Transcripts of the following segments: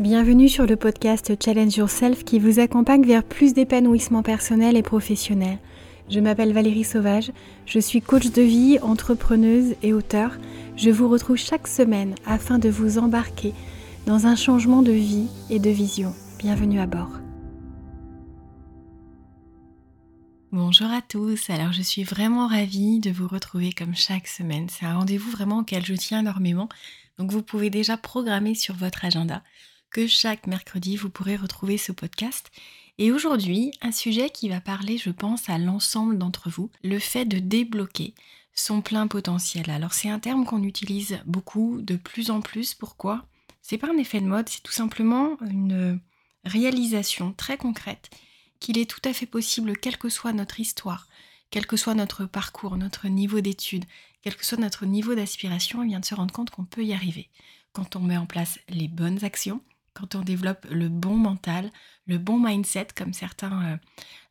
Bienvenue sur le podcast Challenge Yourself qui vous accompagne vers plus d'épanouissement personnel et professionnel. Je m'appelle Valérie Sauvage, je suis coach de vie, entrepreneuse et auteur. Je vous retrouve chaque semaine afin de vous embarquer dans un changement de vie et de vision. Bienvenue à bord. Bonjour à tous, alors je suis vraiment ravie de vous retrouver comme chaque semaine. C'est un rendez-vous vraiment auquel je tiens énormément, donc vous pouvez déjà programmer sur votre agenda que chaque mercredi, vous pourrez retrouver ce podcast. Et aujourd'hui, un sujet qui va parler, je pense, à l'ensemble d'entre vous, le fait de débloquer son plein potentiel. Alors c'est un terme qu'on utilise beaucoup, de plus en plus. Pourquoi? C'est pas un effet de mode, c'est tout simplement une réalisation très concrète qu'il est tout à fait possible, quelle que soit notre histoire, quel que soit notre parcours, notre niveau d'études, quel que soit notre niveau d'aspiration, vient de se rendre compte qu'on peut y arriver quand on met en place les bonnes actions, quand on développe le bon mental, le bon mindset, comme certains euh,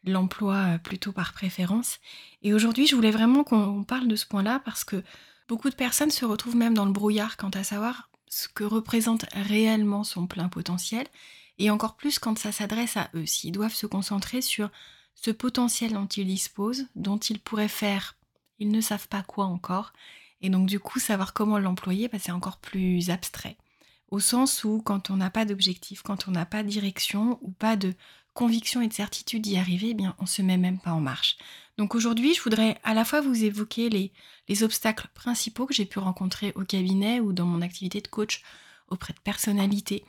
l'emploient euh, plutôt par préférence. Et aujourd'hui, je voulais vraiment qu'on parle de ce point-là parce que beaucoup de personnes se retrouvent même dans le brouillard quant à savoir ce que représente réellement son plein potentiel, et encore plus quand ça s'adresse à eux, s'ils doivent se concentrer sur ce potentiel dont ils disposent, dont ils pourraient faire, ils ne savent pas quoi encore, et donc du coup savoir comment l'employer, bah, c'est encore plus abstrait au sens où quand on n'a pas d'objectif, quand on n'a pas de direction ou pas de conviction et de certitude d'y arriver, eh bien on se met même pas en marche. Donc aujourd'hui, je voudrais à la fois vous évoquer les, les obstacles principaux que j'ai pu rencontrer au cabinet ou dans mon activité de coach auprès de personnalités,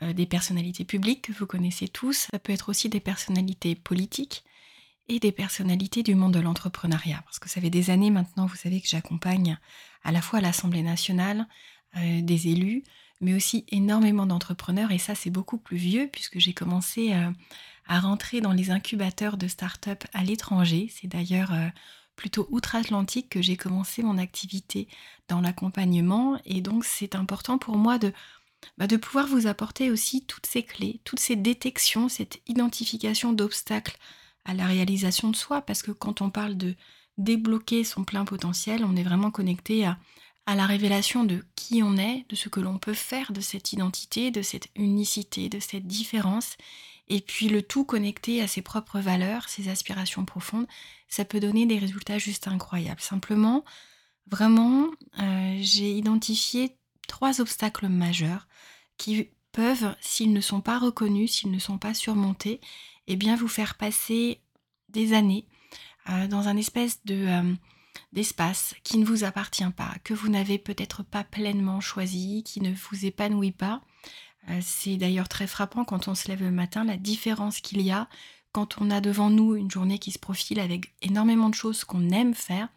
euh, des personnalités publiques que vous connaissez tous, ça peut être aussi des personnalités politiques et des personnalités du monde de l'entrepreneuriat. Parce que ça fait des années maintenant, vous savez que j'accompagne à la fois l'Assemblée nationale, euh, des élus, mais aussi énormément d'entrepreneurs. Et ça, c'est beaucoup plus vieux puisque j'ai commencé euh, à rentrer dans les incubateurs de start-up à l'étranger. C'est d'ailleurs euh, plutôt outre-Atlantique que j'ai commencé mon activité dans l'accompagnement. Et donc, c'est important pour moi bah, de pouvoir vous apporter aussi toutes ces clés, toutes ces détections, cette identification d'obstacles à la réalisation de soi. Parce que quand on parle de débloquer son plein potentiel, on est vraiment connecté à à la révélation de qui on est, de ce que l'on peut faire de cette identité, de cette unicité, de cette différence, et puis le tout connecté à ses propres valeurs, ses aspirations profondes, ça peut donner des résultats juste incroyables. Simplement, vraiment, euh, j'ai identifié trois obstacles majeurs qui peuvent, s'ils ne sont pas reconnus, s'ils ne sont pas surmontés, eh bien vous faire passer des années euh, dans un espèce de... Euh, d'espace qui ne vous appartient pas, que vous n'avez peut-être pas pleinement choisi, qui ne vous épanouit pas. Euh, c'est d'ailleurs très frappant quand on se lève le matin, la différence qu'il y a quand on a devant nous une journée qui se profile avec énormément de choses qu'on aime faire,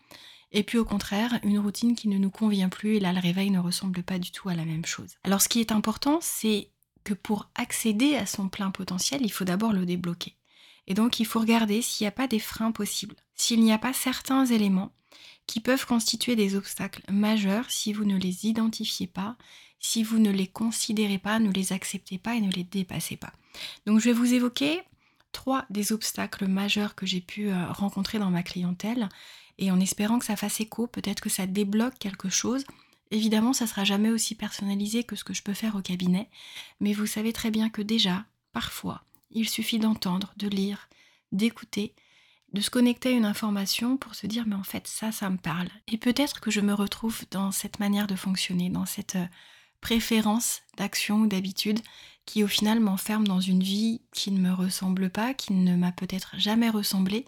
et puis au contraire, une routine qui ne nous convient plus, et là le réveil ne ressemble pas du tout à la même chose. Alors ce qui est important, c'est que pour accéder à son plein potentiel, il faut d'abord le débloquer. Et donc il faut regarder s'il n'y a pas des freins possibles, s'il n'y a pas certains éléments qui peuvent constituer des obstacles majeurs si vous ne les identifiez pas, si vous ne les considérez pas, ne les acceptez pas et ne les dépassez pas. Donc je vais vous évoquer trois des obstacles majeurs que j'ai pu euh, rencontrer dans ma clientèle et en espérant que ça fasse écho, peut-être que ça débloque quelque chose. Évidemment, ça sera jamais aussi personnalisé que ce que je peux faire au cabinet, mais vous savez très bien que déjà, parfois, il suffit d'entendre, de lire, d'écouter de se connecter à une information pour se dire mais en fait ça, ça me parle. Et peut-être que je me retrouve dans cette manière de fonctionner, dans cette euh, préférence d'action ou d'habitude qui au final m'enferme dans une vie qui ne me ressemble pas, qui ne m'a peut-être jamais ressemblé,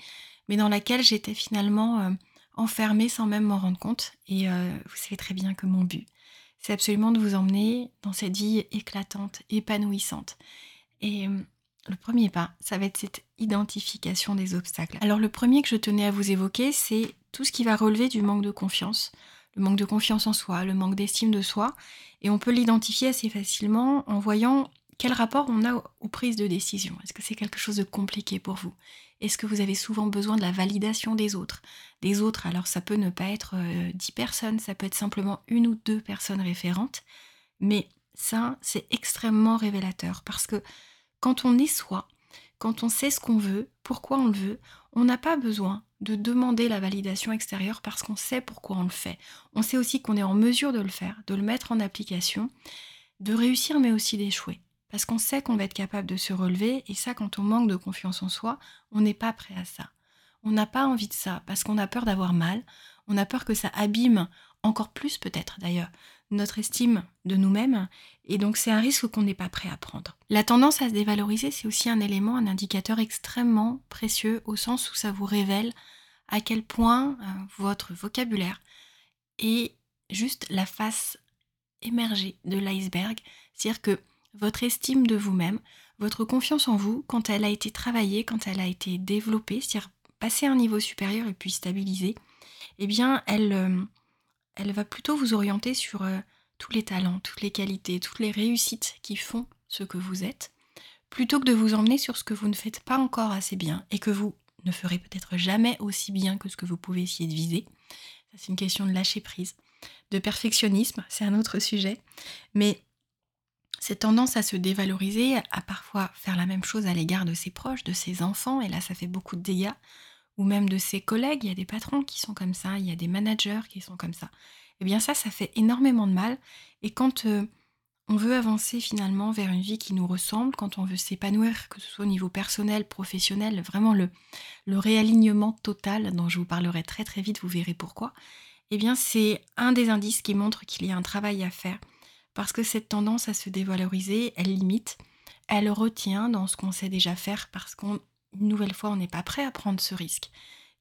mais dans laquelle j'étais finalement euh, enfermée sans même m'en rendre compte. Et euh, vous savez très bien que mon but, c'est absolument de vous emmener dans cette vie éclatante, épanouissante. Et le premier pas, ça va être cette identification des obstacles. Alors le premier que je tenais à vous évoquer, c'est tout ce qui va relever du manque de confiance, le manque de confiance en soi, le manque d'estime de soi, et on peut l'identifier assez facilement en voyant quel rapport on a aux prises de décision. Est-ce que c'est quelque chose de compliqué pour vous? Est-ce que vous avez souvent besoin de la validation des autres? Des autres, alors ça peut ne pas être euh, dix personnes, ça peut être simplement une ou deux personnes référentes, mais ça, c'est extrêmement révélateur parce que quand on est soi, quand on sait ce qu'on veut, pourquoi on le veut, on n'a pas besoin de demander la validation extérieure parce qu'on sait pourquoi on le fait. On sait aussi qu'on est en mesure de le faire, de le mettre en application, de réussir mais aussi d'échouer. parce qu'on sait qu'on va être capable de se relever, et ça, quand on manque de confiance en soi, on n'est pas prêt à ça. On n'a pas envie de ça, parce qu'on a peur d'avoir mal, on a peur que ça abîme encore plus peut-être d'ailleurs notre estime de nous-mêmes, et donc c'est un risque qu'on n'est pas prêt à prendre. La tendance à se dévaloriser, c'est aussi un élément, un indicateur extrêmement précieux, au sens où ça vous révèle à quel point euh, votre vocabulaire est juste la face émergée de l'iceberg, c'est-à-dire que votre estime de vous-même, votre confiance en vous, quand elle a été travaillée, quand elle a été développée, c'est-à-dire passer à un niveau supérieur et puis stabiliser, eh bien, elle, euh, elle va plutôt vous orienter sur euh, tous les talents, toutes les qualités, toutes les réussites qui font ce que vous êtes, plutôt que de vous emmener sur ce que vous ne faites pas encore assez bien et que vous ne ferez peut-être jamais aussi bien que ce que vous pouvez essayer de viser. C'est une question de lâcher prise, de perfectionnisme, c'est un autre sujet. Mais cette tendance à se dévaloriser, à parfois faire la même chose à l'égard de ses proches, de ses enfants, et là ça fait beaucoup de dégâts, ou même de ses collègues, il y a des patrons qui sont comme ça, il y a des managers qui sont comme ça. Eh bien ça, ça fait énormément de mal. Et quand euh, on veut avancer finalement vers une vie qui nous ressemble, quand on veut s'épanouir, que ce soit au niveau personnel, professionnel, vraiment le, le réalignement total dont je vous parlerai très très vite, vous verrez pourquoi, eh bien c'est un des indices qui montre qu'il y a un travail à faire. Parce que cette tendance à se dévaloriser, elle limite, elle retient dans ce qu'on sait déjà faire parce qu'on une nouvelle fois, on n'est pas prêt à prendre ce risque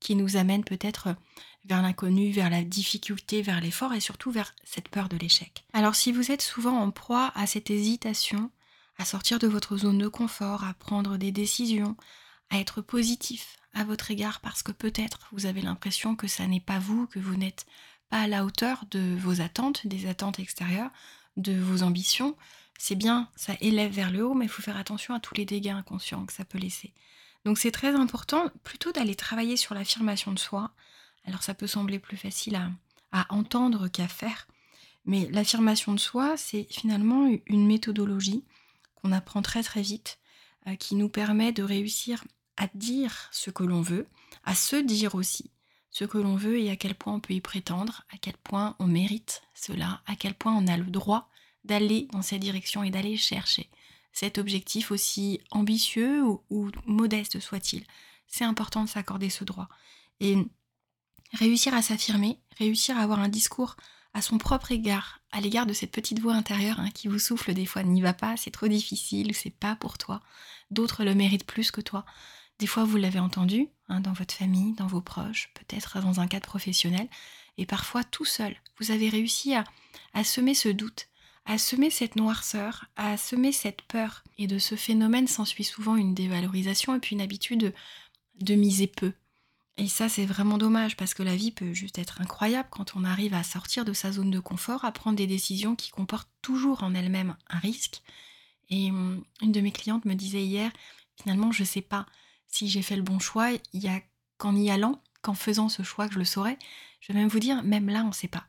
qui nous amène peut-être vers l'inconnu, vers la difficulté, vers l'effort et surtout vers cette peur de l'échec. Alors si vous êtes souvent en proie à cette hésitation, à sortir de votre zone de confort, à prendre des décisions, à être positif à votre égard parce que peut-être vous avez l'impression que ça n'est pas vous, que vous n'êtes pas à la hauteur de vos attentes, des attentes extérieures, de vos ambitions, c'est bien, ça élève vers le haut, mais il faut faire attention à tous les dégâts inconscients que ça peut laisser. Donc c'est très important plutôt d'aller travailler sur l'affirmation de soi. Alors ça peut sembler plus facile à, entendre qu'à faire, mais l'affirmation de soi, c'est finalement une méthodologie qu'on apprend très très vite, euh, qui nous permet de réussir à dire ce que l'on veut, à se dire aussi ce que l'on veut et à quel point on peut y prétendre, à quel point on mérite cela, à quel point on a le droit d'aller dans cette direction et d'aller chercher cet objectif aussi ambitieux ou, modeste soit-il. C'est important de s'accorder ce droit. Et réussir à s'affirmer, réussir à avoir un discours à son propre égard, à l'égard de cette petite voix intérieure hein, qui vous souffle des fois n'y va pas, c'est trop difficile, c'est pas pour toi. D'autres le méritent plus que toi. Des fois, vous l'avez entendu hein, dans votre famille, dans vos proches, peut-être dans un cadre professionnel, et parfois tout seul. Vous avez réussi à semer ce doute, à semer cette noirceur, à semer cette peur. Et de ce phénomène s'ensuit souvent une dévalorisation et puis une habitude de, miser peu. Et ça, c'est vraiment dommage parce que la vie peut juste être incroyable quand on arrive à sortir de sa zone de confort, à prendre des décisions qui comportent toujours en elles-mêmes un risque. Et hum, une de mes clientes me disait hier, finalement, je ne sais pas si j'ai fait le bon choix. Il y a qu'en y allant, qu'en faisant ce choix que je le saurais. Je vais même vous dire, même là, on ne sait pas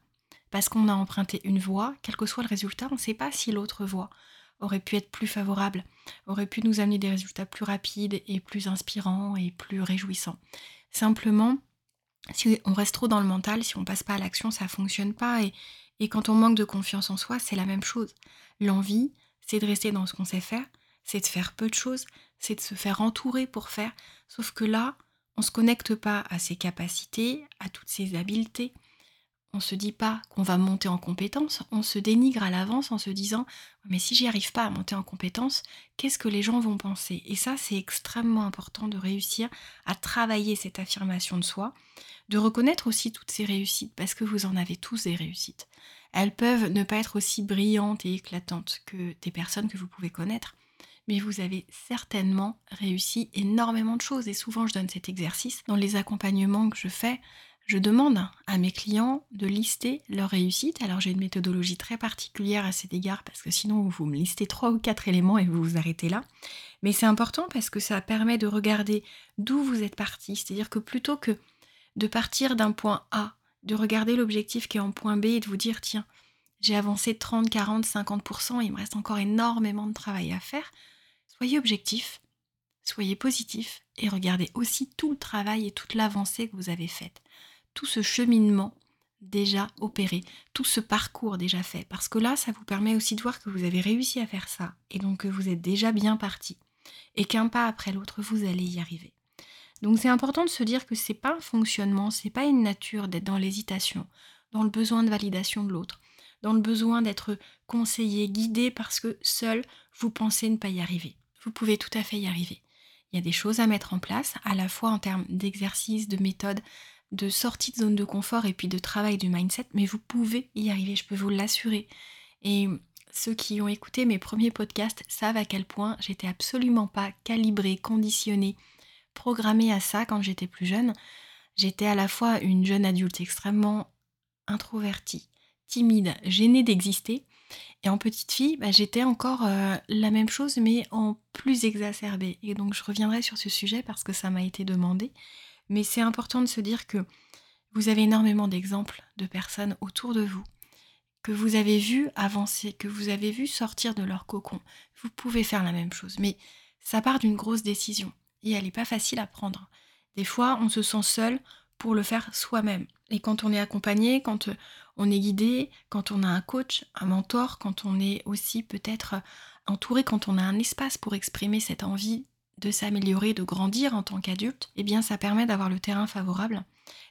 parce qu'on a emprunté une voie, quel que soit le résultat, on ne sait pas si l'autre voie aurait pu être plus favorable, aurait pu nous amener des résultats plus rapides et plus inspirants et plus réjouissants. Simplement, si on reste trop dans le mental, si on passe pas à l'action, ça fonctionne pas. Et, et quand on manque de confiance en soi, c'est la même chose. L'envie, c'est de rester dans ce qu'on sait faire, c'est de faire peu de choses, c'est de se faire entourer pour faire. Sauf que là, on ne se connecte pas à ses capacités, à toutes ses habiletés, on se dit pas qu'on va monter en compétence, on se dénigre à l'avance en se disant mais si j'y arrive pas à monter en compétence, qu'est-ce que les gens vont penser? Et ça c'est extrêmement important de réussir à travailler cette affirmation de soi, de reconnaître aussi toutes ces réussites parce que vous en avez tous des réussites. Elles peuvent ne pas être aussi brillantes et éclatantes que des personnes que vous pouvez connaître, mais vous avez certainement réussi énormément de choses et souvent je donne cet exercice dans les accompagnements que je fais je demande à mes clients de lister leurs réussites. Alors j'ai une méthodologie très particulière à cet égard parce que sinon vous me listez trois ou quatre éléments et vous vous arrêtez là. Mais c'est important parce que ça permet de regarder d'où vous êtes parti. C'est-à-dire que plutôt que de partir d'un point A, de regarder l'objectif qui est en point B et de vous dire tiens, j'ai avancé 30, 40, 50%, il me reste encore énormément de travail à faire. Soyez objectif, soyez positif et regardez aussi tout le travail et toute l'avancée que vous avez faite tout ce cheminement déjà opéré, tout ce parcours déjà fait. Parce que là, ça vous permet aussi de voir que vous avez réussi à faire ça et donc que vous êtes déjà bien parti. Et qu'un pas après l'autre, vous allez y arriver. Donc c'est important de se dire que c'est pas un fonctionnement, c'est pas une nature d'être dans l'hésitation, dans le besoin de validation de l'autre, dans le besoin d'être conseillé, guidé parce que seul vous pensez ne pas y arriver. Vous pouvez tout à fait y arriver. Il y a des choses à mettre en place, à la fois en termes d'exercice, de méthode, de sortie de zone de confort et puis de travail du mindset, mais vous pouvez y arriver, je peux vous l'assurer. Et ceux qui ont écouté mes premiers podcasts savent à quel point j'étais absolument pas calibrée, conditionnée, programmée à ça quand j'étais plus jeune. J'étais à la fois une jeune adulte extrêmement introvertie, timide, gênée d'exister. Et en petite fille, bah, j'étais encore euh, la même chose, mais en plus exacerbée. Et donc je reviendrai sur ce sujet parce que ça m'a été demandé. Mais c'est important de se dire que vous avez énormément d'exemples de personnes autour de vous que vous avez vu avancer, que vous avez vu sortir de leur cocon. Vous pouvez faire la même chose, mais ça part d'une grosse décision et elle n'est pas facile à prendre. Des fois, on se sent seul pour le faire soi-même. Et quand on est accompagné, quand on est guidé, quand on a un coach, un mentor, quand on est aussi peut-être entouré, quand on a un espace pour exprimer cette envie de s'améliorer, de grandir en tant qu'adulte, eh bien ça permet d'avoir le terrain favorable.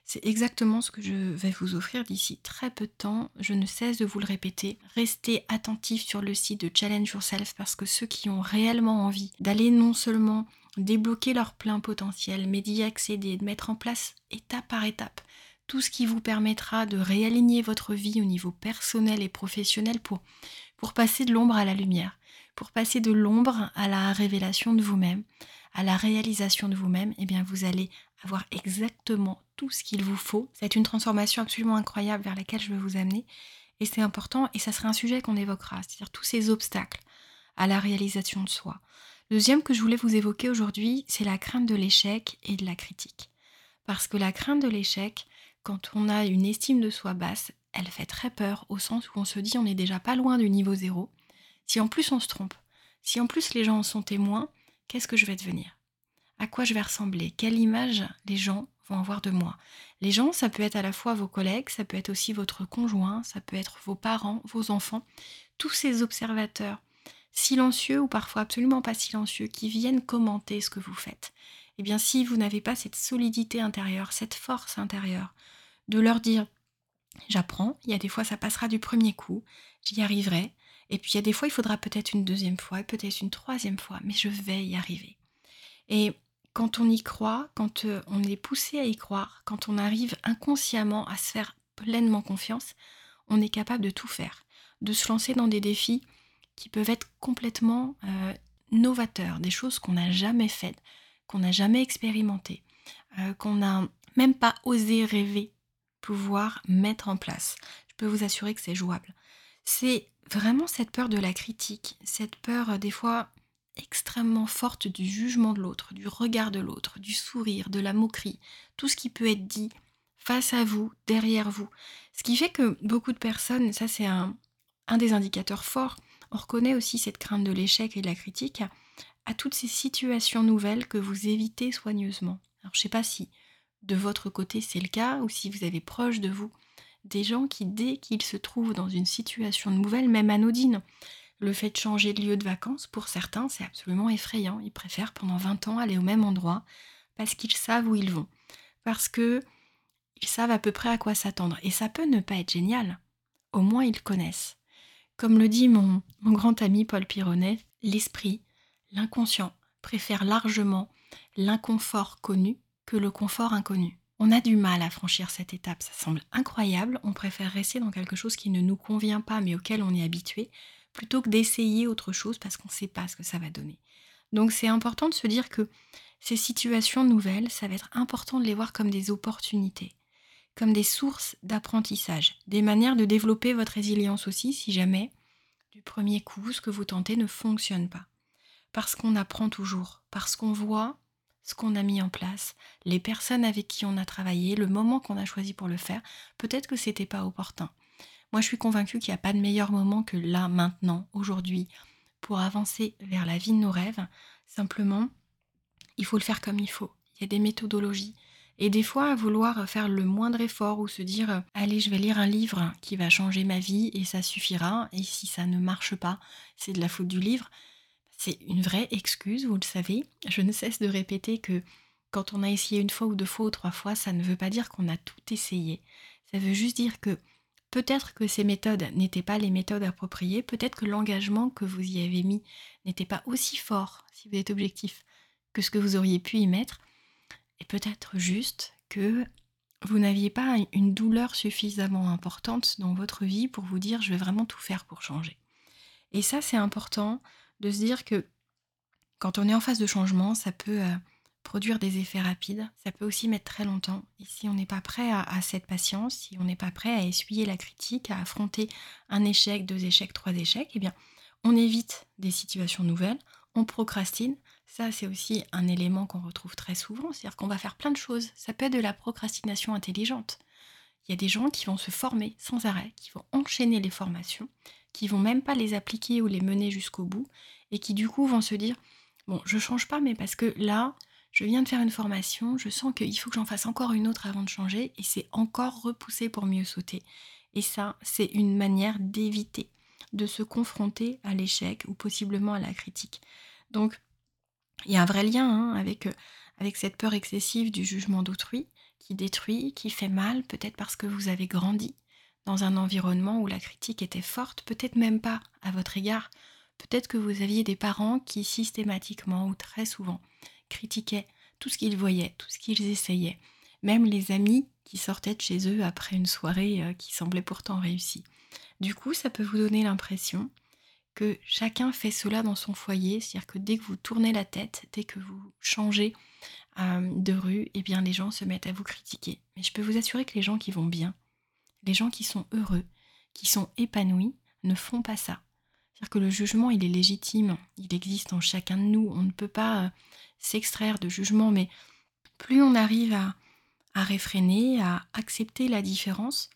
C'est exactement ce que je vais vous offrir d'ici très peu de temps. Je ne cesse de vous le répéter. Restez attentifs sur le site de Challenge Yourself parce que ceux qui ont réellement envie d'aller non seulement débloquer leur plein potentiel, mais d'y accéder, de mettre en place étape par étape tout ce qui vous permettra de réaligner votre vie au niveau personnel et professionnel pour, pour passer de l'ombre à la lumière pour passer de l'ombre à la révélation de vous-même, à la réalisation de vous-même, eh bien vous allez avoir exactement tout ce qu'il vous faut. C'est une transformation absolument incroyable vers laquelle je veux vous amener. Et c'est important, et ça sera un sujet qu'on évoquera, c'est-à-dire tous ces obstacles à la réalisation de soi. Deuxième que je voulais vous évoquer aujourd'hui, c'est la crainte de l'échec et de la critique. Parce que la crainte de l'échec, quand on a une estime de soi basse, elle fait très peur au sens où on se dit on n'est déjà pas loin du niveau zéro. Si en plus on se trompe, si en plus les gens en sont témoins, qu'est-ce que je vais devenir? À quoi je vais ressembler? Quelle image les gens vont avoir de moi? Les gens, ça peut être à la fois vos collègues, ça peut être aussi votre conjoint, ça peut être vos parents, vos enfants, tous ces observateurs silencieux ou parfois absolument pas silencieux qui viennent commenter ce que vous faites. Eh bien, si vous n'avez pas cette solidité intérieure, cette force intérieure, de leur dire j'apprends, il y a des fois ça passera du premier coup, j'y arriverai, et puis il y a des fois, il faudra peut-être une deuxième fois, peut-être une troisième fois, mais je vais y arriver. Et quand on y croit, quand euh, on est poussé à y croire, quand on arrive inconsciemment à se faire pleinement confiance, on est capable de tout faire, de se lancer dans des défis qui peuvent être complètement euh, novateurs, des choses qu'on n'a jamais faites, qu'on n'a jamais expérimentées, euh, qu'on n'a même pas osé rêver pouvoir mettre en place. Je peux vous assurer que c'est jouable. C'est vraiment cette peur de la critique, cette peur euh, des fois extrêmement forte du jugement de l'autre, du regard de l'autre, du sourire, de la moquerie, tout ce qui peut être dit face à vous, derrière vous. Ce qui fait que beaucoup de personnes, ça c'est un, un des indicateurs forts, on reconnaît aussi cette crainte de l'échec et de la critique à, toutes ces situations nouvelles que vous évitez soigneusement. Alors je ne sais pas si de votre côté c'est le cas ou si vous avez proche de vous des gens qui, dès qu'ils se trouvent dans une situation nouvelle, même anodine, le fait de changer de lieu de vacances, pour certains, c'est absolument effrayant. Ils préfèrent pendant 20 ans aller au même endroit parce qu'ils savent où ils vont. Parce que ils savent à peu près à quoi s'attendre. Et ça peut ne pas être génial. Au moins, ils connaissent. Comme le dit mon, mon grand ami Paul Pironnet, l'esprit, l'inconscient, préfère largement l'inconfort connu que le confort inconnu. On a du mal à franchir cette étape, ça semble incroyable, on préfère rester dans quelque chose qui ne nous convient pas mais auquel on est habitué, plutôt que d'essayer autre chose parce qu'on ne sait pas ce que ça va donner. Donc c'est important de se dire que ces situations nouvelles, ça va être important de les voir comme des opportunités, comme des sources d'apprentissage, des manières de développer votre résilience aussi si jamais du premier coup ce que vous tentez ne fonctionne pas. Parce qu'on apprend toujours, parce qu'on voit ce qu'on a mis en place, les personnes avec qui on a travaillé, le moment qu'on a choisi pour le faire, peut-être que c'était pas opportun. Moi, je suis convaincue qu'il n'y a pas de meilleur moment que là, maintenant, aujourd'hui, pour avancer vers la vie de nos rêves. Simplement, il faut le faire comme il faut. Il y a des méthodologies, Et des fois, vouloir faire le moindre effort ou se dire allez, je vais lire un livre qui va changer ma vie et ça suffira. Et si ça ne marche pas, c'est de la faute du livre. C'est une vraie excuse, vous le savez. Je ne cesse de répéter que quand on a essayé une fois ou deux fois ou trois fois, ça ne veut pas dire qu'on a tout essayé. Ça veut juste dire que peut-être que ces méthodes n'étaient pas les méthodes appropriées, peut-être que l'engagement que vous y avez mis n'était pas aussi fort, si vous êtes objectif, que ce que vous auriez pu y mettre. Et peut-être juste que vous n'aviez pas une douleur suffisamment importante dans votre vie pour vous dire je vais vraiment tout faire pour changer. Et ça, c'est important de se dire que quand on est en phase de changement, ça peut euh, produire des effets rapides, ça peut aussi mettre très longtemps. Et si on n'est pas prêt à, à, cette patience, si on n'est pas prêt à essuyer la critique, à affronter un échec, deux échecs, trois échecs, eh bien, on évite des situations nouvelles, on procrastine, ça, c'est aussi un élément qu'on retrouve très souvent, c'est-à-dire qu'on va faire plein de choses. Ça peut être de la procrastination intelligente. Il y a des gens qui vont se former sans arrêt, qui vont enchaîner les formations, qui vont même pas les appliquer ou les mener jusqu'au bout, et qui du coup vont se dire bon, je change pas, mais parce que là, je viens de faire une formation, je sens qu'il faut que j'en fasse encore une autre avant de changer, et c'est encore repoussé pour mieux sauter. Et ça, c'est une manière d'éviter de se confronter à l'échec ou possiblement à la critique. Donc, il y a un vrai lien hein, euh, avec cette peur excessive du jugement d'autrui qui détruit, qui fait mal, peut-être parce que vous avez grandi dans un environnement où la critique était forte, peut-être même pas à votre égard, peut-être que vous aviez des parents qui systématiquement ou très souvent critiquaient tout ce qu'ils voyaient, tout ce qu'ils essayaient, même les amis qui sortaient de chez eux après une soirée euh, qui semblait pourtant réussie. Du coup, ça peut vous donner l'impression que chacun fait cela dans son foyer, c'est-à-dire que dès que vous tournez la tête, dès que vous changez euh, de rue, eh bien les gens se mettent à vous critiquer. Mais je peux vous assurer que les gens qui vont bien, les gens qui sont heureux, qui sont épanouis, ne font pas ça. C'est-à-dire que le jugement, il est légitime, il existe en chacun de nous, on ne peut pas euh, s'extraire de jugement, mais plus on arrive à, à réfréner, à accepter la différence,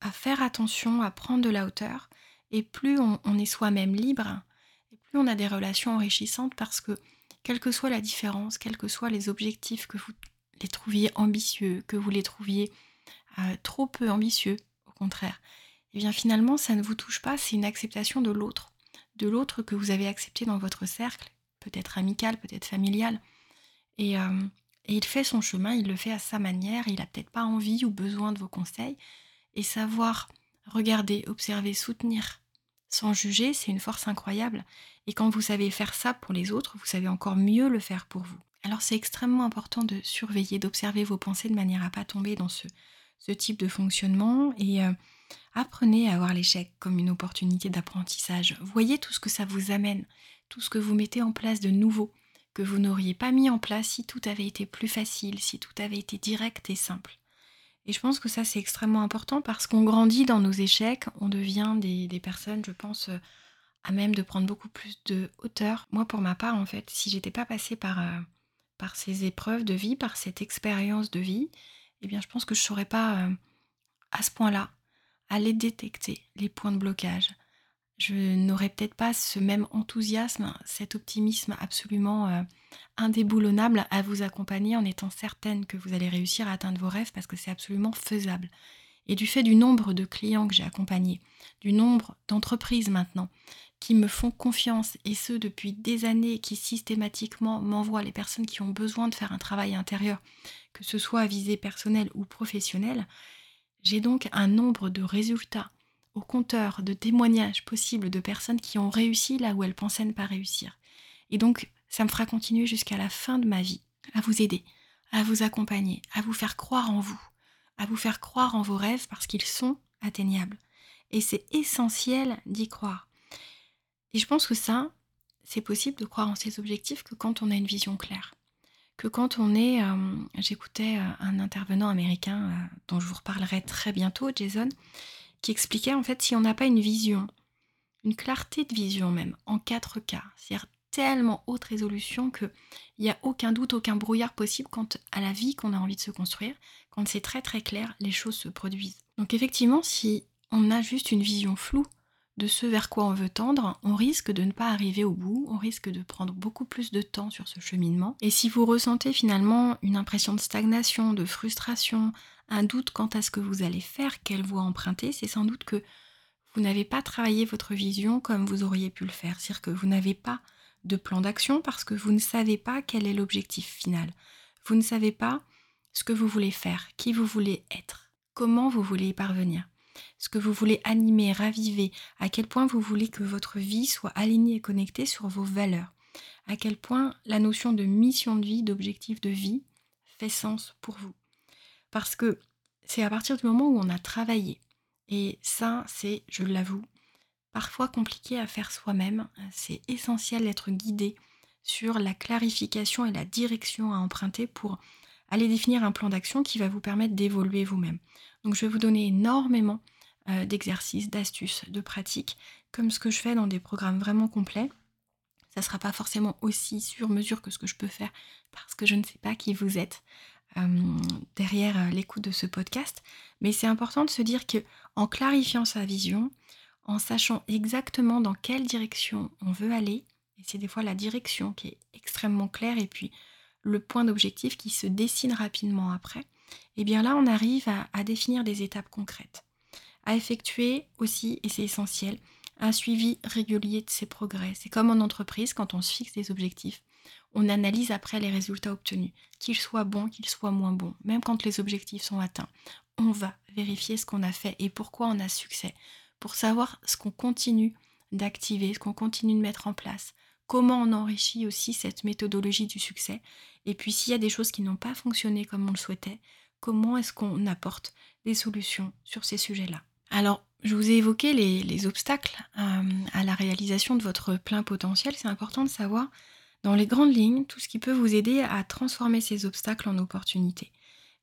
à faire attention, à prendre de la hauteur, et plus on, est soi-même libre, et plus on a des relations enrichissantes parce que, quelle que soit la différence, quels que soient les objectifs, que vous les trouviez ambitieux, que vous les trouviez euh, trop peu ambitieux, au contraire, eh bien finalement, ça ne vous touche pas, c'est une acceptation de l'autre, de l'autre que vous avez accepté dans votre cercle, peut-être amical, peut-être familial. Et, euh, et il fait son chemin, il le fait à sa manière, il n'a peut-être pas envie ou besoin de vos conseils. Et savoir regarder, observer, soutenir, sans juger, c'est une force incroyable. Et quand vous savez faire ça pour les autres, vous savez encore mieux le faire pour vous. Alors c'est extrêmement important de surveiller, d'observer vos pensées de manière à pas tomber dans ce, ce type de fonctionnement et euh, apprenez à voir l'échec comme une opportunité d'apprentissage. Voyez tout ce que ça vous amène, tout ce que vous mettez en place de nouveau, que vous n'auriez pas mis en place si tout avait été plus facile, si tout avait été direct et simple. Et je pense que ça, c'est extrêmement important parce qu'on grandit dans nos échecs, on devient des, personnes, je pense, euh, à même de prendre beaucoup plus de hauteur. Moi, pour ma part, en fait, si j'étais pas passée par, euh, par ces épreuves de vie, par cette expérience de vie, eh bien, je pense que je ne saurais pas, euh, à ce point-là, aller détecter les points de blocage, je n'aurais peut-être pas ce même enthousiasme, cet optimisme absolument euh, indéboulonnable à vous accompagner en étant certaine que vous allez réussir à atteindre vos rêves parce que c'est absolument faisable. Et du fait du nombre de clients que j'ai accompagnés, du nombre d'entreprises maintenant qui me font confiance et ce depuis des années qui systématiquement m'envoient les personnes qui ont besoin de faire un travail intérieur, que ce soit à visée personnelle ou professionnelle, j'ai donc un nombre de résultats au compteur de témoignages possibles de personnes qui ont réussi là où elles pensaient ne pas réussir. Et donc, ça me fera continuer jusqu'à la fin de ma vie à vous aider, à vous accompagner, à vous faire croire en vous, à vous faire croire en vos rêves parce qu'ils sont atteignables. Et c'est essentiel d'y croire. Et je pense que ça, c'est possible de croire en ses objectifs que quand on a une vision claire. Que quand on est... Euh, j'écoutais euh, un intervenant américain euh, dont je vous reparlerai très bientôt, Jason, qui expliquait en fait si on n'a pas une vision, une clarté de vision même, en quatre cas, c'est-à-dire tellement haute résolution qu'il n'y a aucun doute, aucun brouillard possible quant à la vie qu'on a envie de se construire. Quand c'est très très clair, les choses se produisent. Donc effectivement, si on a juste une vision floue de ce vers quoi on veut tendre, on risque de ne pas arriver au bout, on risque de prendre beaucoup plus de temps sur ce cheminement. Et si vous ressentez finalement une impression de stagnation, de frustration, un doute quant à ce que vous allez faire, quelle voie emprunter, c'est sans doute que vous n'avez pas travaillé votre vision comme vous auriez pu le faire. C'est-à-dire que vous n'avez pas de plan d'action parce que vous ne savez pas quel est l'objectif final. Vous ne savez pas ce que vous voulez faire, qui vous voulez être, comment vous voulez y parvenir, ce que vous voulez animer, raviver, à quel point vous voulez que votre vie soit alignée et connectée sur vos valeurs, à quel point la notion de mission de vie, d'objectif de vie fait sens pour vous. Parce que c'est à partir du moment où on a travaillé, et ça c'est, je l'avoue, parfois compliqué à faire soi-même, c'est essentiel d'être guidé sur la clarification et la direction à emprunter pour aller définir un plan d'action qui va vous permettre d'évoluer vous-même. Donc je vais vous donner énormément euh, d'exercices, d'astuces, de pratiques, comme ce que je fais dans des programmes vraiment complets. Ça ne sera pas forcément aussi sur mesure que ce que je peux faire parce que je ne sais pas qui vous êtes euh, derrière euh, l'écoute de ce podcast. Mais c'est important de se dire que en clarifiant sa vision, en sachant exactement dans quelle direction on veut aller, et c'est des fois la direction qui est extrêmement claire et puis le point d'objectif qui se dessine rapidement après, et eh bien là on arrive à, définir des étapes concrètes, à effectuer aussi, et c'est essentiel, un suivi régulier de ses progrès. C'est comme en entreprise, quand on se fixe des objectifs, on analyse après les résultats obtenus, qu'ils soient bons, qu'ils soient moins bons, même quand les objectifs sont atteints. On va vérifier ce qu'on a fait et pourquoi on a succès, pour savoir ce qu'on continue d'activer, ce qu'on continue de mettre en place, comment on enrichit aussi cette méthodologie du succès, et puis s'il y a des choses qui n'ont pas fonctionné comme on le souhaitait, comment est-ce qu'on apporte des solutions sur ces sujets-là? Alors, je vous ai évoqué les, obstacles euh, à la réalisation de votre plein potentiel. C'est important de savoir, dans les grandes lignes, tout ce qui peut vous aider à transformer ces obstacles en opportunités.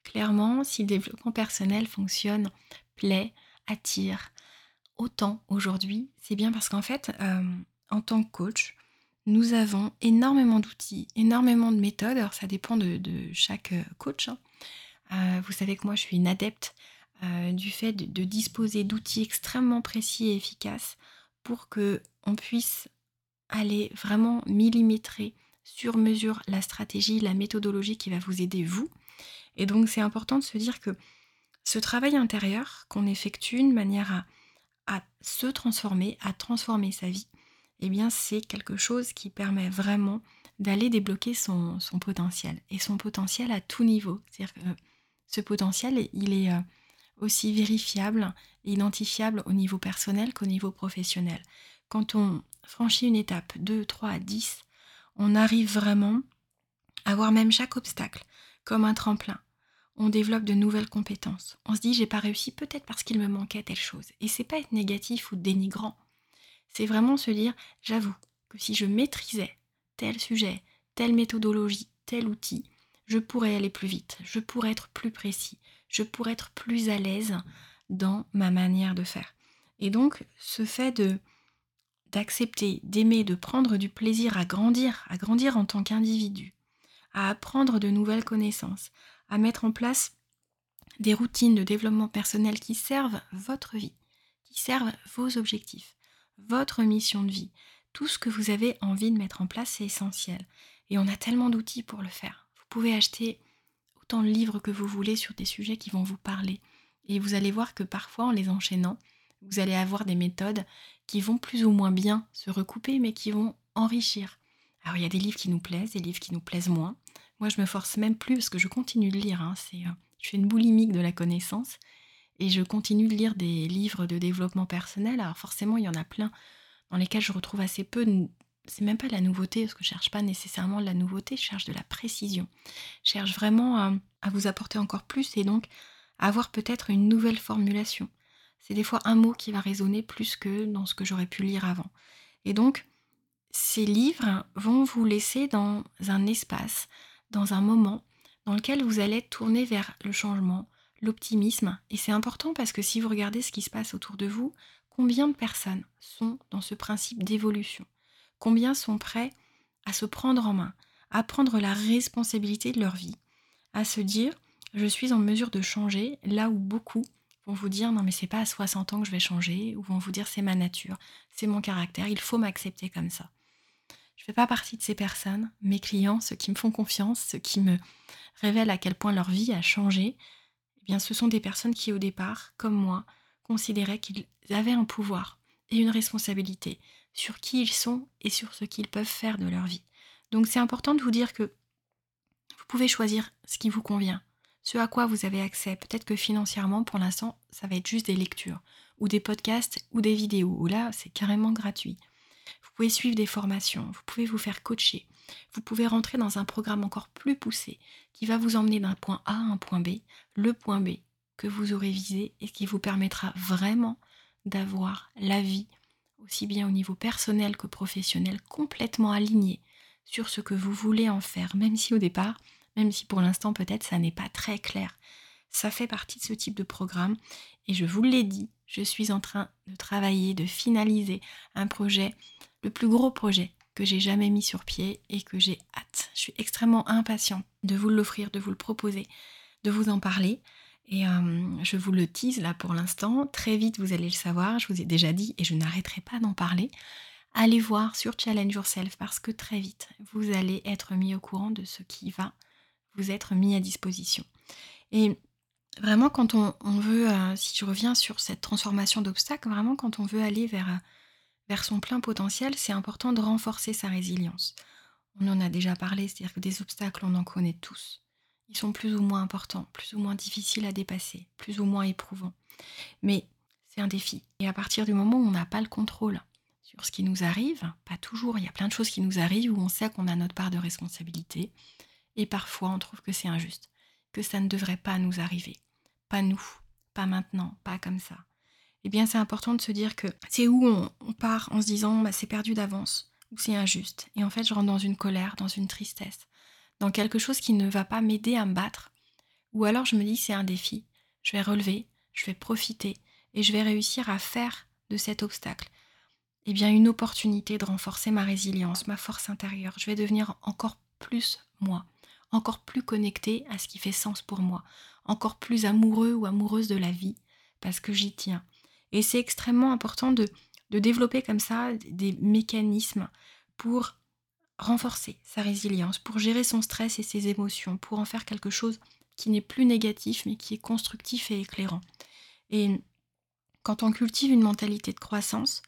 Clairement, si le développement personnel fonctionne, plaît, attire autant aujourd'hui, c'est bien parce qu'en fait, euh, en tant que coach, nous avons énormément d'outils, énormément de méthodes. Alors ça dépend de, chaque euh, coach. Hein. Vous savez que moi je suis une adepte euh, du fait de, disposer d'outils extrêmement précis et efficaces pour que on puisse aller vraiment millimétrer sur mesure la stratégie, la méthodologie qui va vous aider vous. Et donc c'est important de se dire que ce travail intérieur qu'on effectue de manière à se transformer, à transformer sa vie, eh bien c'est quelque chose qui permet vraiment d'aller débloquer son, potentiel. Et son potentiel à tout niveau. C'est-à-dire que ce potentiel, il est euh, aussi vérifiable, identifiable au niveau personnel qu'au niveau professionnel. Quand on franchit une étape 2, 3, 10, on arrive vraiment à voir même chaque obstacle comme un tremplin. On développe de nouvelles compétences. On se dit j'ai pas réussi peut-être parce qu'il me manquait telle chose. Et c'est pas être négatif ou dénigrant. C'est vraiment se dire, j'avoue que si je maîtrisais tel sujet, telle méthodologie, tel outil, je pourrais aller plus vite, je pourrais être plus précis, je pourrais être plus à l'aise dans ma manière de faire. Et donc, ce fait de d'accepter, d'aimer, de prendre du plaisir à grandir, à grandir en tant qu'individu, à apprendre de nouvelles connaissances, à mettre en place des routines de développement personnel qui servent votre vie, qui servent vos objectifs, votre mission de vie. Tout ce que vous avez envie de mettre en place, c'est essentiel. Et on a tellement d'outils pour le faire. Vous pouvez acheter autant de livres que vous voulez sur des sujets qui vont vous parler. Et vous allez voir que parfois, en les enchaînant, vous allez avoir des méthodes qui vont plus ou moins bien se recouper, mais qui vont enrichir. Alors, il y a des livres qui nous plaisent, des livres qui nous plaisent moins. Moi, je me force même plus parce que je continue de lire. Hein. C'est, euh, je fais une boulimique de la connaissance. Et je continue de lire des livres de développement personnel. Alors forcément, il y en a plein dans lesquels je retrouve assez peu. C'est même pas la nouveauté, parce que je cherche pas nécessairement la nouveauté, je cherche de la précision. Je cherche vraiment à, à vous apporter encore plus et donc à avoir peut-être une nouvelle formulation. C'est des fois un mot qui va résonner plus que dans ce que j'aurais pu lire avant. Et donc, ces livres vont vous laisser dans un espace, dans un moment dans lequel vous allez tourner vers le changement, l'optimisme. Et c'est important parce que si vous regardez ce qui se passe autour de vous, combien de personnes sont dans ce principe d'évolution? Combien sont prêts à se prendre en main, à prendre la responsabilité de leur vie, à se dire je suis en mesure de changer là où beaucoup vont vous dire non mais c'est pas à 60 ans que je vais changer, ou vont vous dire c'est ma nature, c'est mon caractère, il faut m'accepter comme ça. Je ne fais pas partie de ces personnes. Mes clients, ceux qui me font confiance, ceux qui me révèlent à quel point leur vie a changé, eh bien ce sont des personnes qui au départ, comme moi, considéraient qu'ils avaient un pouvoir et une responsabilité sur qui ils sont et sur ce qu'ils peuvent faire de leur vie. Donc c'est important de vous dire que vous pouvez choisir ce qui vous convient, ce à quoi vous avez accès. Peut-être que financièrement, pour l'instant, ça va être juste des lectures, ou des podcasts, ou des vidéos, où là, c'est carrément gratuit. Vous pouvez suivre des formations, vous pouvez vous faire coacher, vous pouvez rentrer dans un programme encore plus poussé qui va vous emmener d'un point A à un point B, le point B que vous aurez visé et qui vous permettra vraiment d'avoir la vie, aussi bien au niveau personnel que professionnel, complètement alignée sur ce que vous voulez en faire, même si au départ, même si pour l'instant peut-être ça n'est pas très clair. Ça fait partie de ce type de programme et je vous l'ai dit, je suis en train de travailler, de finaliser un projet, le plus gros projet que j'ai jamais mis sur pied et que j'ai hâte. Je suis extrêmement impatiente de vous l'offrir, de vous le proposer, de vous en parler. Et euh, je vous le tease là pour l'instant. Très vite, vous allez le savoir. Je vous ai déjà dit et je n'arrêterai pas d'en parler. Allez voir sur Challenge Yourself parce que très vite, vous allez être mis au courant de ce qui va vous être mis à disposition. Et vraiment, quand on, veut, euh, si je reviens sur cette transformation d'obstacles, vraiment quand on veut aller vers, euh, vers son plein potentiel, c'est important de renforcer sa résilience. On en a déjà parlé, c'est-à-dire que des obstacles, on en connaît tous. Ils sont plus ou moins importants, plus ou moins difficiles à dépasser, plus ou moins éprouvants. Mais c'est un défi. Et à partir du moment où on n'a pas le contrôle sur ce qui nous arrive, pas toujours, il y a plein de choses qui nous arrivent où on sait qu'on a notre part de responsabilité. Et parfois, on trouve que c'est injuste, que ça ne devrait pas nous arriver. Pas nous, pas maintenant, pas comme ça. Eh bien, c'est important de se dire que c'est où on, part en se disant bah, c'est perdu d'avance, ou c'est injuste. Et en fait, je rentre dans une colère, dans une tristesse dans quelque chose qui ne va pas m'aider à me battre. Ou alors je me dis c'est un défi, je vais relever, je vais profiter et je vais réussir à faire de cet obstacle eh bien une opportunité de renforcer ma résilience, ma force intérieure. Je vais devenir encore plus moi, encore plus connecté à ce qui fait sens pour moi, encore plus amoureux ou amoureuse de la vie parce que j'y tiens. Et c'est extrêmement important de, de développer comme ça des mécanismes pour renforcer sa résilience, pour gérer son stress et ses émotions, pour en faire quelque chose qui n'est plus négatif mais qui est constructif et éclairant. Et quand on cultive une mentalité de croissance,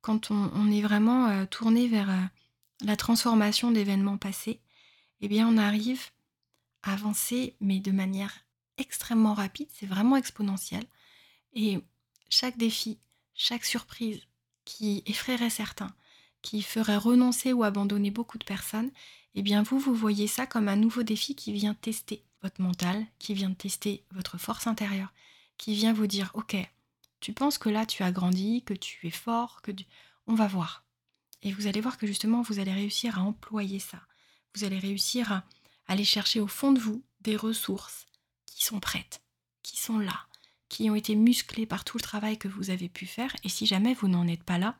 quand on, est vraiment euh, tourné vers euh, la transformation d'événements passés, eh bien on arrive à avancer mais de manière extrêmement rapide, c'est vraiment exponentiel. Et chaque défi, chaque surprise qui effraierait certains, qui ferait renoncer ou abandonner beaucoup de personnes, eh bien vous, vous voyez ça comme un nouveau défi qui vient tester votre mental, qui vient tester votre force intérieure, qui vient vous dire, ok, tu penses que là tu as grandi, que tu es fort, que on va voir. Et vous allez voir que justement vous allez réussir à employer ça. Vous allez réussir à aller chercher au fond de vous des ressources qui sont prêtes, qui sont là, qui ont été musclées par tout le travail que vous avez pu faire. Et si jamais vous n'en êtes pas là,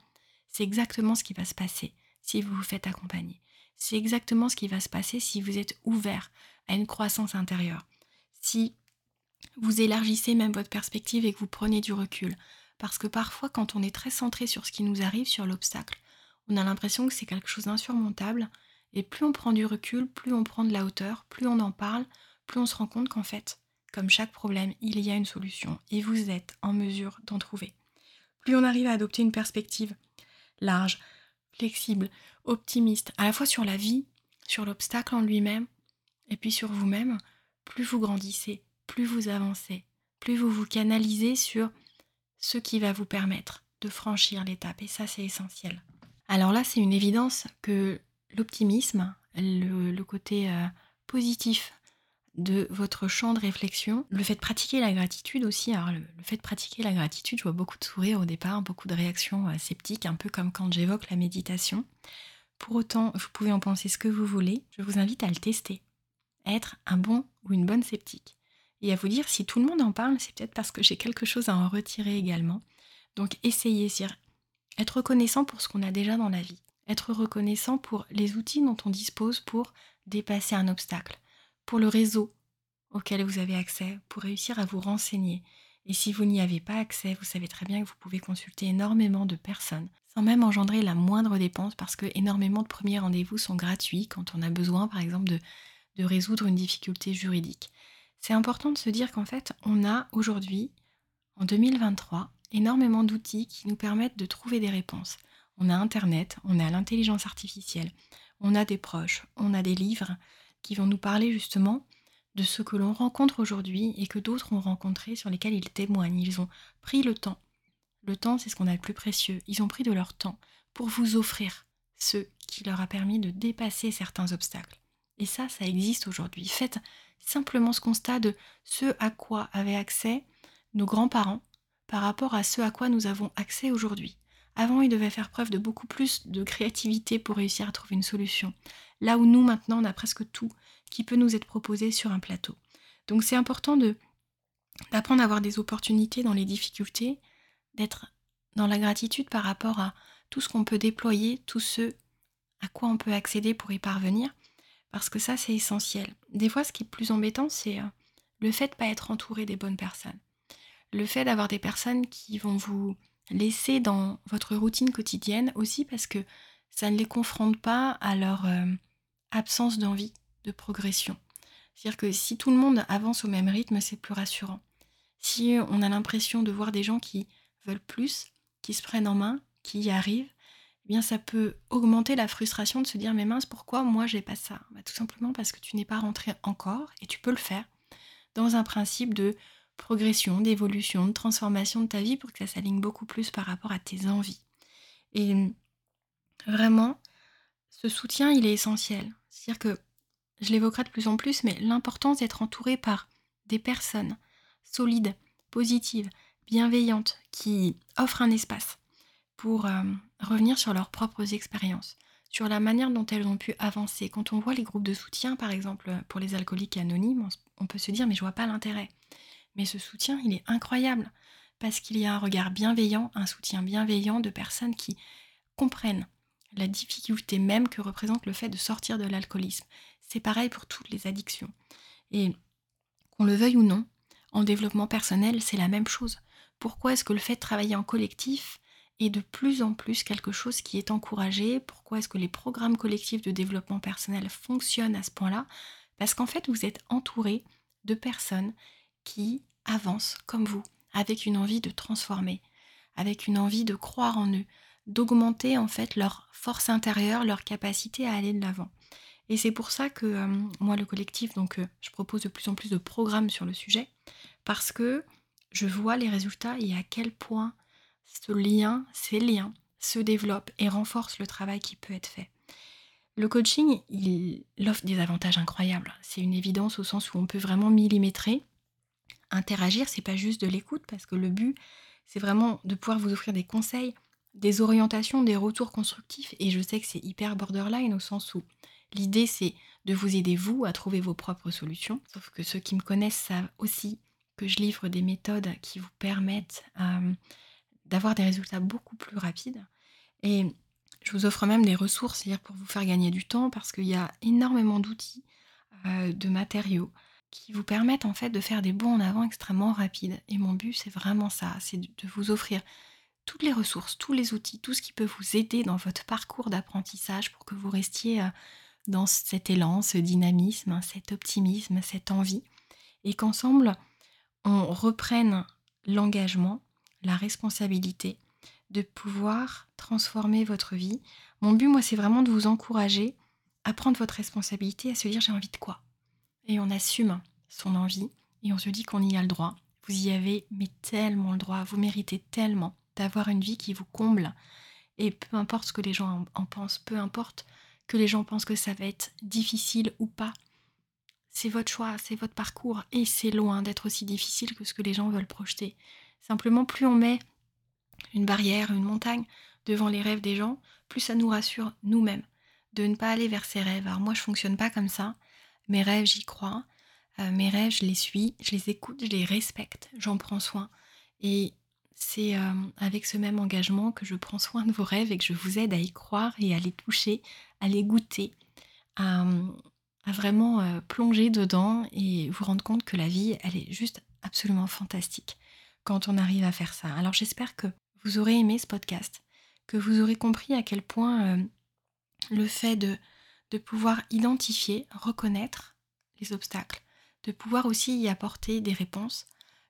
c'est exactement ce qui va se passer si vous vous faites accompagner. C'est exactement ce qui va se passer si vous êtes ouvert à une croissance intérieure. Si vous élargissez même votre perspective et que vous prenez du recul. Parce que parfois, quand on est très centré sur ce qui nous arrive, sur l'obstacle, on a l'impression que c'est quelque chose d'insurmontable. Et plus on prend du recul, plus on prend de la hauteur, plus on en parle, plus on se rend compte qu'en fait, comme chaque problème, il y a une solution et vous êtes en mesure d'en trouver. Plus on arrive à adopter une perspective large, flexible, optimiste, à la fois sur la vie, sur l'obstacle en lui-même, et puis sur vous-même, plus vous grandissez, plus vous avancez, plus vous vous canalisez sur ce qui va vous permettre de franchir l'étape. Et ça, c'est essentiel. Alors là, c'est une évidence que l'optimisme, le, côté euh, positif de votre champ de réflexion. Le fait de pratiquer la gratitude aussi, alors le, fait de pratiquer la gratitude, je vois beaucoup de sourires au départ, beaucoup de réactions euh, sceptiques, un peu comme quand j'évoque la méditation. Pour autant, vous pouvez en penser ce que vous voulez, je vous invite à le tester, être un bon ou une bonne sceptique. Et à vous dire, si tout le monde en parle, c'est peut-être parce que j'ai quelque chose à en retirer également. Donc essayez, être reconnaissant pour ce qu'on a déjà dans la vie, être reconnaissant pour les outils dont on dispose pour dépasser un obstacle, pour le réseau auquel vous avez accès, pour réussir à vous renseigner Et si vous n'y avez pas accès, vous savez très bien que vous pouvez consulter énormément de personnes sans même engendrer la moindre dépense parce que énormément de premiers rendez-vous sont gratuits quand on a besoin par exemple de, de résoudre une difficulté juridique. C'est important de se dire qu'en fait, on a aujourd'hui, en 2023, énormément d'outils qui nous permettent de trouver des réponses. On a Internet, on a l'intelligence artificielle, on a des proches, on a des livres qui vont nous parler justement de ce que l'on rencontre aujourd'hui et que d'autres ont rencontré, sur lesquels ils témoignent. Ils ont pris le temps. Le temps, c'est ce qu'on a de plus précieux. Ils ont pris de leur temps pour vous offrir ce qui leur a permis de dépasser certains obstacles. Et ça, ça existe aujourd'hui. Faites simplement ce constat de ce à quoi avaient accès nos grands-parents par rapport à ce à quoi nous avons accès aujourd'hui. Avant, ils devaient faire preuve de beaucoup plus de créativité pour réussir à trouver une solution. Là où nous, maintenant, on a presque tout qui peut nous être proposé sur un plateau. Donc c'est important de d'apprendre à avoir des opportunités dans les difficultés, d'être dans la gratitude par rapport à tout ce qu'on peut déployer, tout ce à quoi on peut accéder pour y parvenir, parce que ça c'est essentiel. Des fois ce qui est plus embêtant c'est euh, le fait de ne pas être entouré des bonnes personnes. Le fait d'avoir des personnes qui vont vous laisser dans votre routine quotidienne aussi parce que ça ne les confronte pas à leur euh, absence d'envie de progression. C'est-à-dire que si tout le monde avance au même rythme, c'est plus rassurant. Si on a l'impression de voir des gens qui veulent plus, qui se prennent en main, qui y arrivent, eh bien ça peut augmenter la frustration de se dire mais mince pourquoi moi j'ai pas ça? Bah, Tout simplement parce que tu n'es pas rentré encore et tu peux le faire dans un principe de progression, d'évolution, de transformation de ta vie pour que ça s'aligne beaucoup plus par rapport à tes envies. Et vraiment, ce soutien, il est essentiel. C'est-à-dire que je l'évoquerai de plus en plus, mais l'importance d'être entouré par des personnes solides, positives, bienveillantes, qui offrent un espace pour euh, revenir sur leurs propres expériences, sur la manière dont elles ont pu avancer. Quand on voit les groupes de soutien, par exemple, pour les alcooliques anonymes, on peut se dire mais je vois pas l'intérêt. Mais ce soutien, il est incroyable parce qu'il y a un regard bienveillant, un soutien bienveillant de personnes qui comprennent la difficulté même que représente le fait de sortir de l'alcoolisme. C'est pareil pour toutes les addictions. Et qu'on le veuille ou non, en développement personnel, c'est la même chose. Pourquoi est-ce que le fait de travailler en collectif est de plus en plus quelque chose qui est encouragé? Pourquoi est-ce que les programmes collectifs de développement personnel fonctionnent à ce point-là? Parce qu'en fait, vous êtes entouré de personnes qui avancent comme vous, avec une envie de transformer, avec une envie de croire en eux, d'augmenter en fait leur force intérieure, leur capacité à aller de l'avant. Et c'est pour ça que euh, moi, le collectif, donc euh, je propose de plus en plus de programmes sur le sujet, parce que je vois les résultats et à quel point ce lien, ces liens se développent et renforcent le travail qui peut être fait. Le coaching, il offre des avantages incroyables. C'est une évidence au sens où on peut vraiment millimétrer. Interagir, c'est pas juste de l'écoute, parce que le but, c'est vraiment de pouvoir vous offrir des conseils, des orientations, des retours constructifs. Et je sais que c'est hyper borderline au sens où l'idée c'est de vous aider vous à trouver vos propres solutions. Sauf que ceux qui me connaissent savent aussi que je livre des méthodes qui vous permettent euh, d'avoir des résultats beaucoup plus rapides. Et je vous offre même des ressources, c'est-à-dire pour vous faire gagner du temps, parce qu'il y a énormément d'outils, euh, de matériaux qui vous permettent en fait de faire des bons en avant extrêmement rapides. Et mon but, c'est vraiment ça, c'est de vous offrir toutes les ressources, tous les outils, tout ce qui peut vous aider dans votre parcours d'apprentissage pour que vous restiez euh, dans cet élan, ce dynamisme, cet optimisme, cette envie, et qu'ensemble, on reprenne l'engagement, la responsabilité de pouvoir transformer votre vie. Mon but, moi, c'est vraiment de vous encourager à prendre votre responsabilité, à se dire j'ai envie de quoi? Et on assume son envie et on se dit qu'on y a le droit. Vous y avez mais tellement le droit, vous méritez tellement d'avoir une vie qui vous comble. Et peu importe ce que les gens en, pensent, peu importe que les gens pensent que ça va être difficile ou pas, c'est votre choix, c'est votre parcours, et c'est loin d'être aussi difficile que ce que les gens veulent projeter. Simplement, plus on met une barrière, une montagne devant les rêves des gens, plus ça nous rassure nous-mêmes de ne pas aller vers ces rêves. Alors moi, je fonctionne pas comme ça. Mes rêves, j'y crois. Euh, mes rêves, je les suis, je les écoute, je les respecte, j'en prends soin. Et c'est euh, avec ce même engagement que je prends soin de vos rêves et que je vous aide à y croire et à les toucher, à les goûter, à, vraiment euh, plonger dedans et vous rendre compte que la vie, elle est juste absolument fantastique. quand on arrive à faire ça. Alors j'espère que vous aurez aimé ce podcast, que vous aurez compris à quel point euh, le fait de, de pouvoir identifier, reconnaître les obstacles, de pouvoir aussi y apporter des réponses,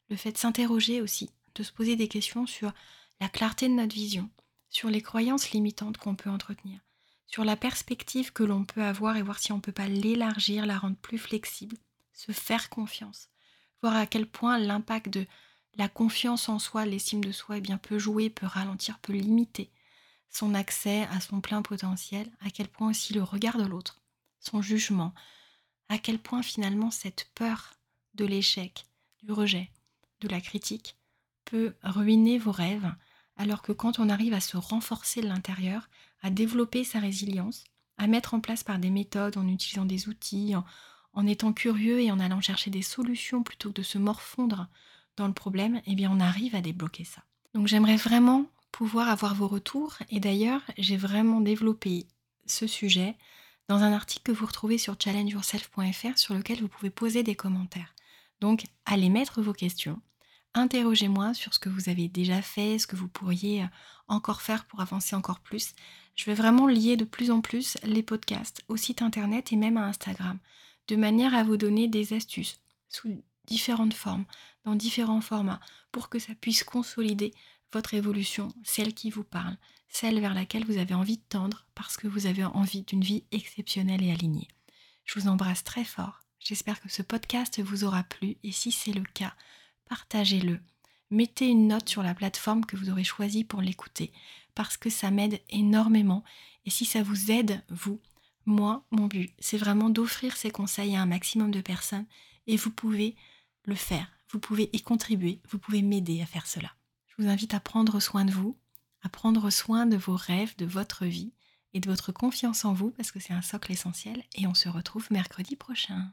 le fait de s'interroger aussi, de se poser des questions sur la clarté de notre vision, sur les croyances limitantes qu'on peut entretenir, sur la perspective que l'on peut avoir et voir si on ne peut pas l'élargir, la rendre plus flexible, se faire confiance, voir à quel point l'impact de la confiance en soi, l'estime de soi, eh bien, peut jouer, peut ralentir, peut limiter son accès à son plein potentiel, à quel point aussi le regard de l'autre, son jugement, à quel point finalement cette peur de l'échec, du rejet, de la critique ruiner vos rêves, alors que quand on arrive à se renforcer de l'intérieur, à développer sa résilience, à mettre en place par des méthodes, en utilisant des outils, en, étant curieux et en allant chercher des solutions plutôt que de se morfondre dans le problème, eh bien on arrive à débloquer ça. Donc j'aimerais vraiment pouvoir avoir vos retours et d'ailleurs j'ai vraiment développé ce sujet dans un article que vous retrouvez sur challengeyourself.fr sur lequel vous pouvez poser des commentaires. Donc allez mettre vos questions, interrogez-moi sur ce que vous avez déjà fait, ce que vous pourriez encore faire pour avancer encore plus. Je vais vraiment lier de plus en plus les podcasts au site internet et même à Instagram, de manière à vous donner des astuces sous différentes formes, dans différents formats, pour que ça puisse consolider votre évolution, celle qui vous parle, celle vers laquelle vous avez envie de tendre parce que vous avez envie d'une vie exceptionnelle et alignée. Je vous embrasse très fort. J'espère que ce podcast vous aura plu et si c'est le cas, partagez-le. Mettez une note sur la plateforme que vous aurez choisie pour l'écouter parce que ça m'aide énormément et si ça vous aide, vous, moi, mon but, c'est vraiment d'offrir ces conseils à un maximum de personnes et vous pouvez le faire, vous pouvez y contribuer, vous pouvez m'aider à faire cela. Je vous invite à prendre soin de vous, à prendre soin de vos rêves, de votre vie et de votre confiance en vous parce que c'est un socle essentiel et on se retrouve mercredi prochain.